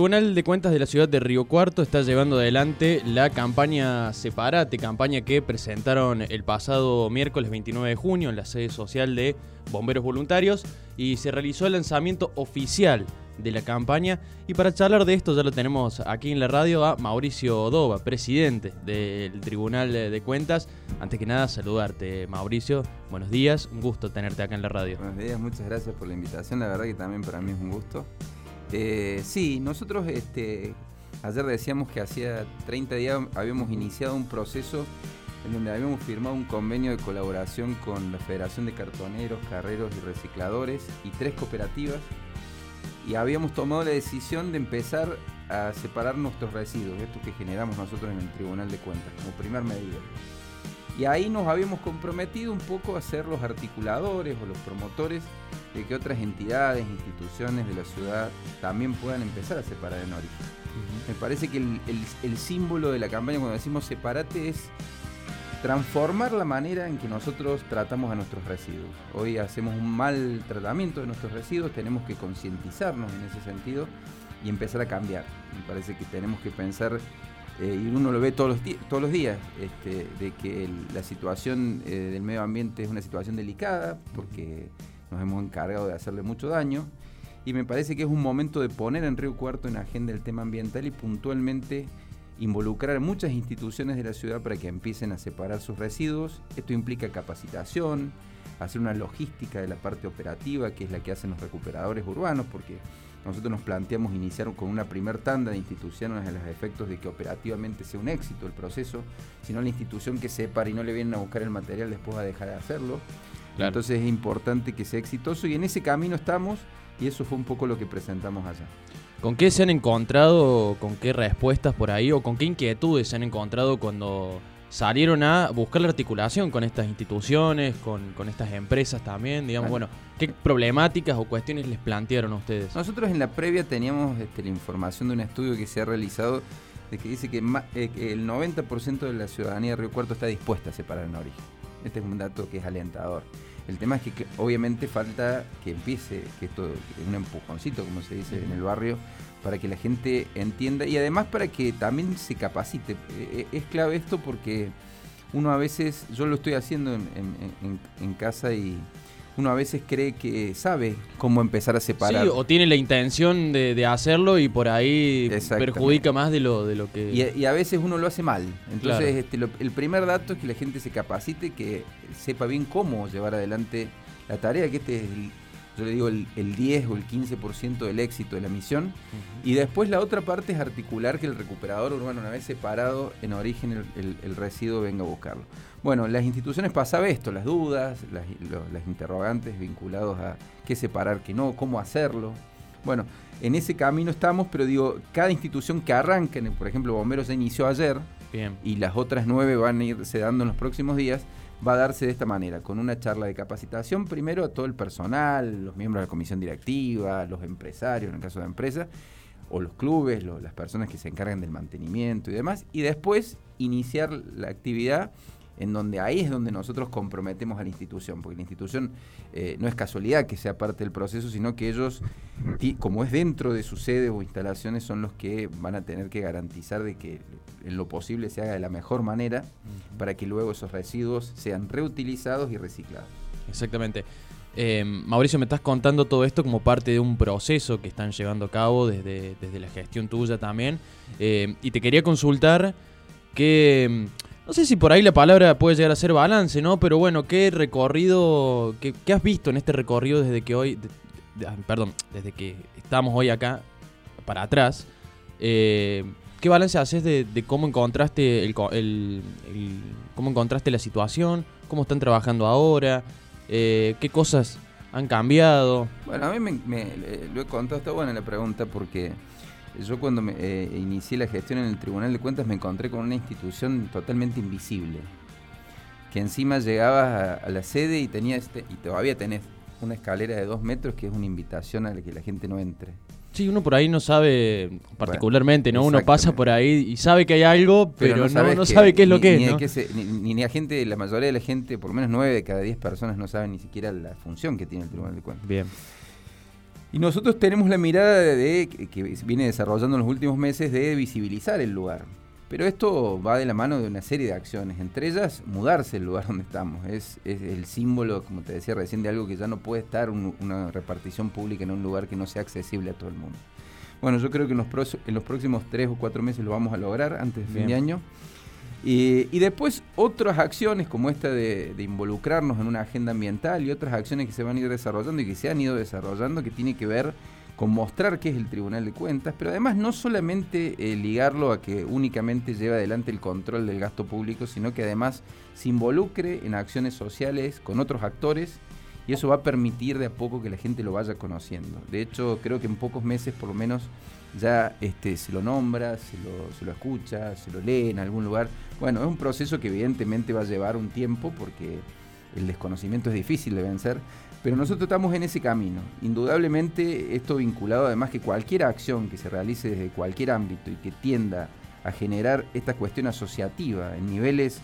Tribunal de Cuentas de la ciudad de Río Cuarto está llevando adelante la campaña Separate, campaña que presentaron el pasado miércoles 29 de junio en la sede social de Bomberos Voluntarios y se realizó el lanzamiento oficial de la campaña. Y para charlar de esto ya lo tenemos aquí en la radio a Mauricio Dova, presidente del Tribunal de Cuentas. Antes que nada, saludarte, Mauricio. Buenos días, un gusto tenerte acá en la radio. Buenos días, muchas gracias por la invitación. La verdad que también para mí es un gusto. Eh, sí, nosotros este, ayer decíamos que hacía 30 días habíamos iniciado un proceso en donde habíamos firmado un convenio de colaboración con la Federación de Cartoneros, Carreros y Recicladores y tres cooperativas y habíamos tomado la decisión de empezar a separar nuestros residuos, esto que generamos nosotros en el Tribunal de Cuentas, como primer medida. Y ahí nos habíamos comprometido un poco a ser los articuladores o los promotores de que otras entidades, instituciones de la ciudad también puedan empezar a separar en origen. Me parece que el, el símbolo de la campaña cuando decimos separate es transformar la manera en que nosotros tratamos a nuestros residuos. Hoy hacemos un mal tratamiento de nuestros residuos, tenemos que concientizarnos en ese sentido y empezar a cambiar. Me parece que tenemos que pensar, eh, y uno lo ve todos los, todos los días, este, de que la situación eh, del medio ambiente es una situación delicada porque nos hemos encargado de hacerle mucho daño. Y me parece que es un momento de poner en Río Cuarto en agenda el tema ambiental y puntualmente involucrar a muchas instituciones de la ciudad para que empiecen a separar sus residuos. Esto implica capacitación, hacer una logística de la parte operativa, que es la que hacen los recuperadores urbanos, porque nosotros nos planteamos iniciar con una primer tanda de instituciones a los efectos de que operativamente sea un éxito el proceso, sino la institución que separa y no le vienen a buscar el material después va a dejar de hacerlo. Entonces es importante que sea exitoso y en ese camino estamos y eso fue un poco lo que presentamos allá. ¿Con qué se han encontrado, con qué respuestas por ahí o con qué inquietudes se han encontrado cuando salieron a buscar la articulación con estas instituciones, con, estas empresas también? Digamos, bueno, ¿qué problemáticas o cuestiones les plantearon a ustedes? Nosotros en la previa teníamos este, la información de un estudio que se ha realizado de que dice que, eh, el 90% de la ciudadanía de Río Cuarto está dispuesta a separar en origen. Este es un dato que es alentador. El tema es que, obviamente falta que empiece, que esto, un empujoncito, como se dice en el barrio, para que la gente entienda y además para que también se capacite. E, e, es clave esto porque uno a veces, yo lo estoy haciendo en casa y uno a veces cree que sabe cómo empezar a separar. Sí, o tiene la intención de, hacerlo y por ahí perjudica más de lo, de lo que... Y, a veces uno lo hace mal. Entonces, este, el primer dato es que la gente se capacite, que sepa bien cómo llevar adelante la tarea, que este es yo le digo el, 10 o el 15% del éxito de la misión. Y después la otra parte es articular que el recuperador urbano, una vez separado en origen el, residuo, venga a buscarlo. Bueno, las instituciones pasaba esto, las dudas, las, las interrogantes vinculados a qué separar, qué no, cómo hacerlo. Bueno, en ese camino estamos, pero digo, cada institución que arranque, por ejemplo, Bomberos se inició ayer Bien. y las otras nueve van a irse dando en los próximos días va a darse de esta manera, con una charla de capacitación primero a todo el personal, los miembros de la comisión directiva, los empresarios en el caso de empresa, o los clubes, las personas que se encargan del mantenimiento y demás, y después iniciar la actividad en donde ahí es donde nosotros comprometemos a la institución, porque la institución eh, no es casualidad que sea parte del proceso, sino que ellos, como es dentro de su sede o instalaciones, son los que van a tener que garantizar de que en lo posible se haga de la mejor manera para que luego esos residuos sean reutilizados y reciclados. Exactamente. Eh, Mauricio, me estás contando todo esto como parte de un proceso que están llevando a cabo desde, desde la gestión tuya también. Eh, y te quería consultar que no sé si por ahí la palabra puede llegar a ser balance, ¿no? Pero bueno, ¿qué recorrido, qué, has visto en este recorrido desde que hoy, ah, perdón, desde que estamos hoy acá para atrás? Eh, ¿Qué balance haces de, cómo encontraste el, cómo encontraste la situación? ¿Cómo están trabajando ahora? Eh, ¿Qué cosas han cambiado? Bueno, a mí me, lo he contado, está buena la pregunta porque yo cuando me, eh, inicié la gestión en el Tribunal de Cuentas me encontré con una institución totalmente invisible. Que encima llegabas a, la sede y tenía este, y todavía tenés una escalera de dos metros que es una invitación a que la gente no entre. Sí, uno por ahí no sabe particularmente, ¿no? Uno pasa por ahí y sabe que hay algo, pero, no, sabe qué es lo que es. Ni, ni, la gente, la mayoría de la gente, por lo menos nueve de cada diez personas no saben ni siquiera la función que tiene el Tribunal de Cuentas. Bien. Y nosotros tenemos la mirada de, que viene desarrollando en los últimos meses de visibilizar el lugar. Pero esto va de la mano de una serie de acciones, entre ellas mudarse el lugar donde estamos. Es, el símbolo, como te decía recién, de algo que ya no puede estar una repartición pública en un lugar que no sea accesible a todo el mundo. Bueno, yo creo que en los, en los próximos tres o cuatro meses lo vamos a lograr antes de fin de año. Y, después otras acciones como esta de, involucrarnos en una agenda ambiental y otras acciones que se van a ir desarrollando y que se han ido desarrollando que tiene que ver con mostrar qué es el Tribunal de Cuentas, pero además no solamente eh, ligarlo a que únicamente lleve adelante el control del gasto público, sino que además se involucre en acciones sociales con otros actores y eso va a permitir de a poco que la gente lo vaya conociendo. De hecho, creo que en pocos meses por lo menos ya este, se lo nombra, se lo, se lo escucha, se lo lee en algún lugar. Bueno, es un proceso que evidentemente va a llevar un tiempo porque el desconocimiento es difícil de vencer, pero nosotros estamos en ese camino. Indudablemente esto vinculado además que cualquier acción que se realice desde cualquier ámbito y que tienda a generar esta cuestión asociativa en niveles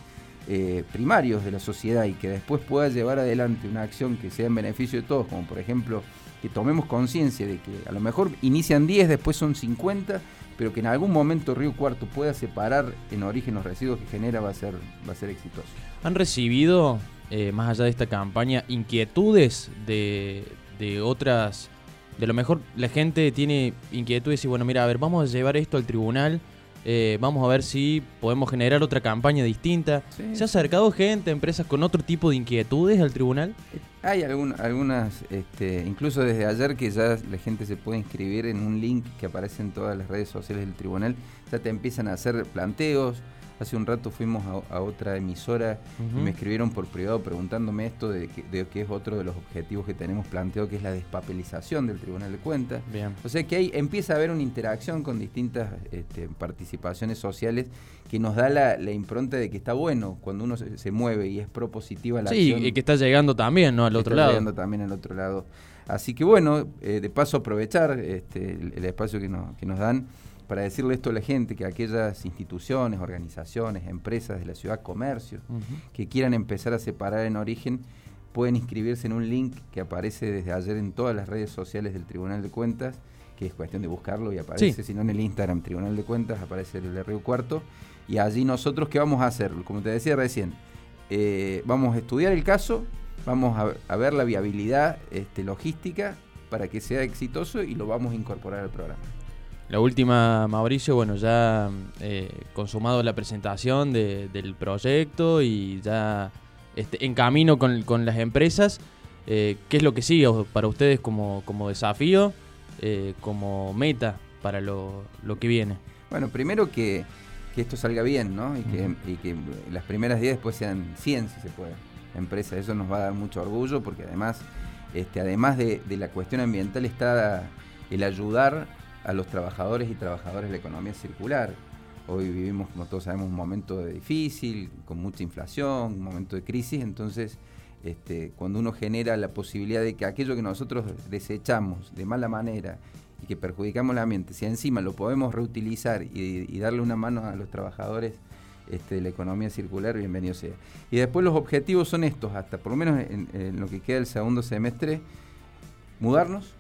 eh, primarios de la sociedad y que después pueda llevar adelante una acción que sea en beneficio de todos, como por ejemplo que tomemos conciencia de que a lo mejor inician 10, después son 50, pero que en algún momento Río Cuarto pueda separar en origen los residuos que genera va a ser, va a ser exitoso. ¿Han recibido, eh, más allá de esta campaña, inquietudes de, de otras... De lo mejor la gente tiene inquietudes y bueno, mira, a ver, vamos a llevar esto al tribunal eh, vamos a ver si podemos generar otra campaña distinta. ¿Se ha acercado gente, empresas con otro tipo de inquietudes al tribunal? Hay algunas, este, incluso desde ayer que ya la gente se puede inscribir en un link que aparece en todas las redes sociales del tribunal, ya te empiezan a hacer planteos, Hace un rato fuimos a, otra emisora y me escribieron por privado preguntándome esto de que, es otro de los objetivos que tenemos planteado, que es la despapelización del Tribunal de Cuentas. O sea que ahí empieza a haber una interacción con distintas este, participaciones sociales que nos da la, impronta de que está bueno cuando uno se, mueve y es propositiva la acción. Sí, y que está llegando también, ¿no? Al otro lado. Está llegando también al otro lado. Así que bueno, eh, de paso aprovechar este, el, espacio que, que nos dan para decirle esto a la gente, que aquellas instituciones, organizaciones, empresas de la ciudad, comercios, que quieran empezar a separar en origen, pueden inscribirse en un link que aparece desde ayer en todas las redes sociales del Tribunal de Cuentas, que es cuestión de buscarlo y aparece, si no en el Instagram Tribunal de Cuentas, aparece el de Río Cuarto, y allí nosotros, ¿qué vamos a hacer? Como te decía recién, eh, vamos a estudiar el caso, vamos a, ver la viabilidad este, logística para que sea exitoso y lo vamos a incorporar al programa. La última, Mauricio, bueno, ya eh, consumado la presentación del proyecto y ya este, en camino con, las empresas. Eh, ¿Qué es lo que sigue para ustedes como, como desafío, eh, como meta para lo, que viene? Bueno, primero que, esto salga bien, ¿no? Y que, y que las primeras 10 después sean 100, si se puede, empresas. Eso nos va a dar mucho orgullo porque además, este, además de, de la cuestión ambiental está el ayudar a los trabajadores y trabajadoras de la economía circular. Hoy vivimos, como todos sabemos, un momento difícil, con mucha inflación, un momento de crisis, entonces este, cuando uno genera la posibilidad de que aquello que nosotros desechamos de mala manera y que perjudicamos el ambiente, si encima lo podemos reutilizar y, darle una mano a los trabajadores este, de la economía circular, bienvenido sea. Y después los objetivos son estos, hasta por lo menos en lo que queda del segundo semestre, mudarnos,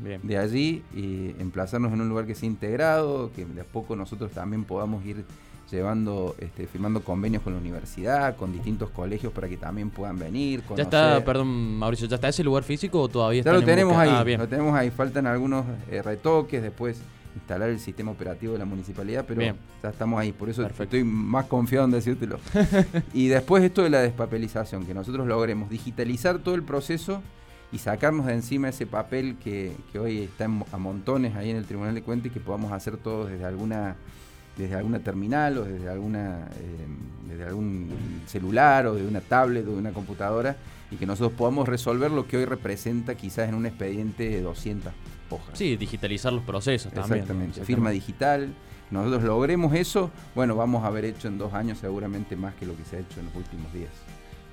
de allí y emplazarnos en un lugar que sea integrado, que de a poco nosotros también podamos ir llevando, este, firmando convenios con la universidad, con distintos colegios para que también puedan venir. ¿Ya está, perdón Mauricio, ya está ese lugar físico o todavía está? Ya lo tenemos ahí, ah, lo tenemos ahí, faltan algunos eh, retoques, después instalar el sistema operativo de la municipalidad, pero ya estamos ahí, por eso estoy más confiado en decírtelo. y después esto de la despapelización, que nosotros logremos digitalizar todo el proceso y sacarnos de encima ese papel que, hoy está a montones ahí en el Tribunal de Cuentas y que podamos hacer todos desde alguna desde alguna terminal o desde alguna eh, desde algún celular o de una tablet o de una computadora y que nosotros podamos resolver lo que hoy representa quizás en un expediente de 200 hojas. Sí, digitalizar los procesos también. Exactamente, firma digital. Nosotros logremos eso, bueno, vamos a haber hecho en dos años seguramente más que lo que se ha hecho en los últimos días.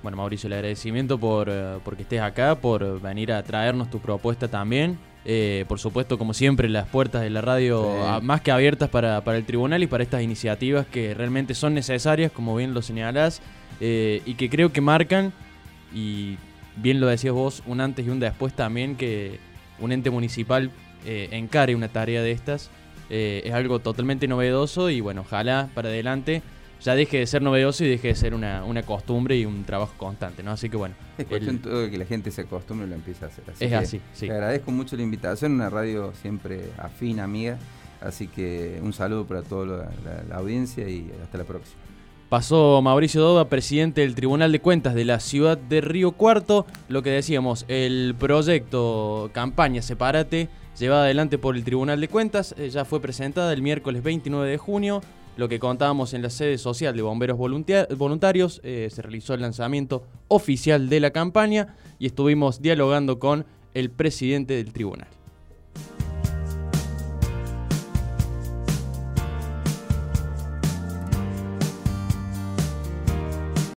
Bueno, Mauricio, el agradecimiento por, eh, que estés acá, por venir a traernos tu propuesta también. Eh, por supuesto, como siempre, las puertas de la radio más que abiertas para, el tribunal y para estas iniciativas que realmente son necesarias, como bien lo señalás, eh, y que creo que marcan, y bien lo decías vos, un antes y un después también, que, un ente municipal eh, encare una tarea de estas. Es algo totalmente novedoso y bueno, ojalá para adelante ya deje de ser novedoso y deje de ser una, una costumbre y un trabajo constante, ¿no? Así que bueno. Es cuestión todo de que la gente se acostumbre y lo empiece a hacer. Así es así, sí. Te agradezco mucho la invitación, una radio siempre afín, amiga. Así que un saludo para toda la, audiencia y hasta la próxima. Pasó Mauricio Doba, presidente del Tribunal de Cuentas de la ciudad de Río Cuarto. Lo que decíamos, el proyecto Campaña Separate, llevada adelante por el Tribunal de Cuentas, eh, ya fue presentada el miércoles 29 de junio lo que contábamos en la sede social de Bomberos Voluntarios, eh, se realizó el lanzamiento oficial de la campaña y estuvimos dialogando con el presidente del tribunal.